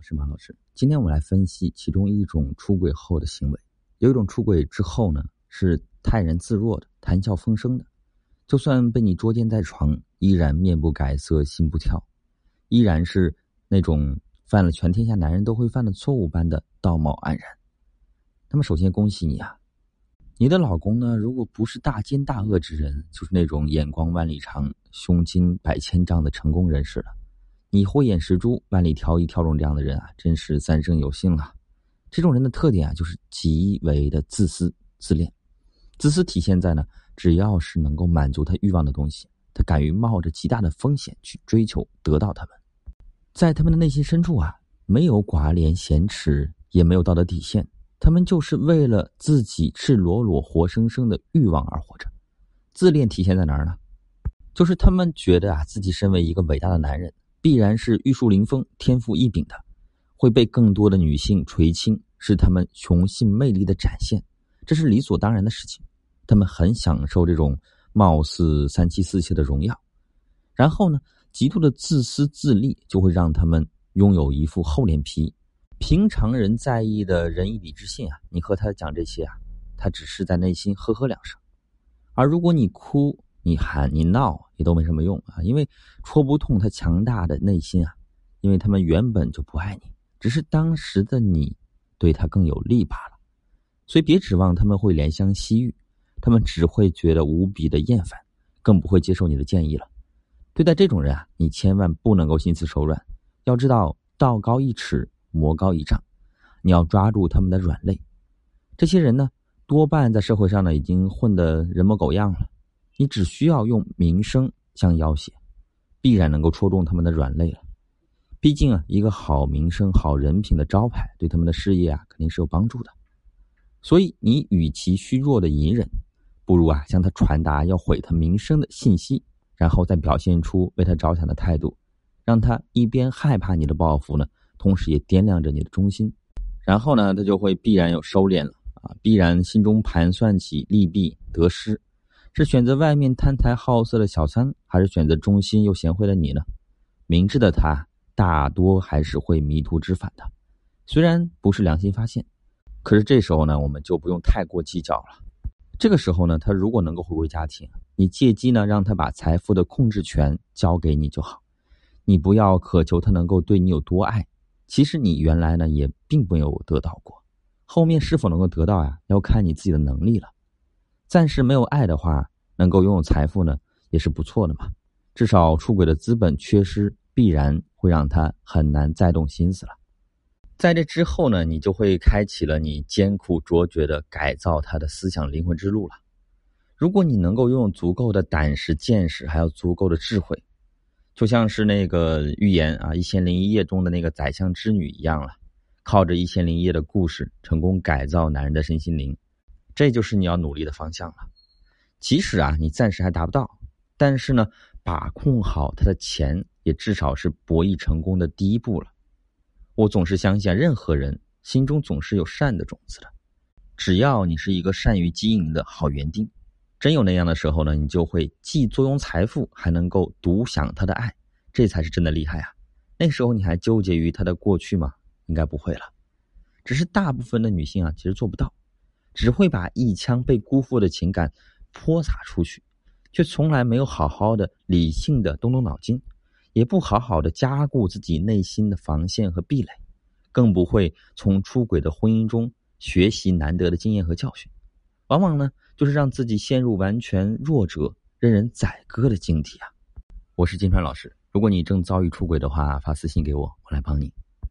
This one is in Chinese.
我是马老师。今天我们来分析其中一种出轨后的行为。有一种出轨之后呢，是泰然自若的、谈笑风生的，就算被你捉奸在床，依然面不改色、心不跳，依然是那种犯了全天下男人都会犯的错误般的道貌岸然。那么，首先恭喜你啊！你的老公呢，如果不是大奸大恶之人，就是那种眼光万里长、胸襟百千丈的成功人士了。你慧眼识珠，万里挑一挑中这样的人啊，真是三生有幸啊！这种人的特点啊，就是极为的自私自恋。自私体现在呢，只要是能够满足他欲望的东西，他敢于冒着极大的风险去追求得到他们。在他们的内心深处啊，没有寡廉鲜耻，也没有道德底线，他们就是为了自己赤裸裸、活生生的欲望而活着。自恋体现在哪儿呢？就是他们觉得啊，自己身为一个伟大的男人。必然是玉树临风、天赋异禀的，会被更多的女性垂青，是他们雄性魅力的展现，这是理所当然的事情。他们很享受这种貌似三妻四妾的荣耀，然后呢，极度的自私自利就会让他们拥有一副厚脸皮。平常人在意的仁义礼智信啊，你和他讲这些啊，他只是在内心呵呵两声。而如果你哭，你喊你闹也都没什么用啊，因为戳不痛他强大的内心啊，因为他们原本就不爱你，只是当时的你对他更有利罢了。所以别指望他们会怜香惜玉，他们只会觉得无比的厌烦，更不会接受你的建议了。对待这种人啊，你千万不能够心慈手软，要知道道高一尺，魔高一丈，你要抓住他们的软肋。这些人呢，多半在社会上呢已经混得人模狗样了。你只需要用名声将要挟，必然能够戳中他们的软肋了。毕竟啊，一个好名声、好人品的招牌，对他们的事业啊，肯定是有帮助的。所以，你与其虚弱的隐忍，不如啊，向他传达要毁他名声的信息，然后再表现出为他着想的态度，让他一边害怕你的报复呢，同时也掂量着你的忠心。然后呢，他就会必然有收敛了啊，必然心中盘算起利弊得失。是选择外面贪财好色的小三，还是选择忠心又贤惠的你呢？明智的他大多还是会迷途知返的，虽然不是良心发现，可是这时候呢，我们就不用太过计较了。这个时候呢，他如果能够回归家庭，你借机呢让他把财富的控制权交给你就好。你不要渴求他能够对你有多爱，其实你原来呢也并没有得到过，后面是否能够得到呀，要看你自己的能力了。暂时没有爱的话，能够拥有财富呢，也是不错的嘛。至少出轨的资本缺失，必然会让他很难再动心思了。在这之后呢，你就会开启了你艰苦卓绝的改造他的思想灵魂之路了。如果你能够拥有足够的胆识、见识，还有足够的智慧，就像是那个寓言啊《一千零一夜》中的那个宰相之女一样了，靠着一千零一夜的故事，成功改造男人的身心灵。这就是你要努力的方向了。即使啊，你暂时还达不到，但是呢，把控好他的钱，也至少是博弈成功的第一步了。我总是相信，任何人心中总是有善的种子的。只要你是一个善于经营的好园丁，真有那样的时候呢，你就会既坐拥财富，还能够独享他的爱，这才是真的厉害啊！那时候你还纠结于他的过去吗？应该不会了。只是大部分的女性啊，其实做不到。只会把一腔被辜负的情感泼洒出去，却从来没有好好的理性的动动脑筋，也不好好的加固自己内心的防线和壁垒，更不会从出轨的婚姻中学习难得的经验和教训，往往呢就是让自己陷入完全弱者、任人宰割的境地啊！我是金川老师，如果你正遭遇出轨的话，发私信给我，我来帮你。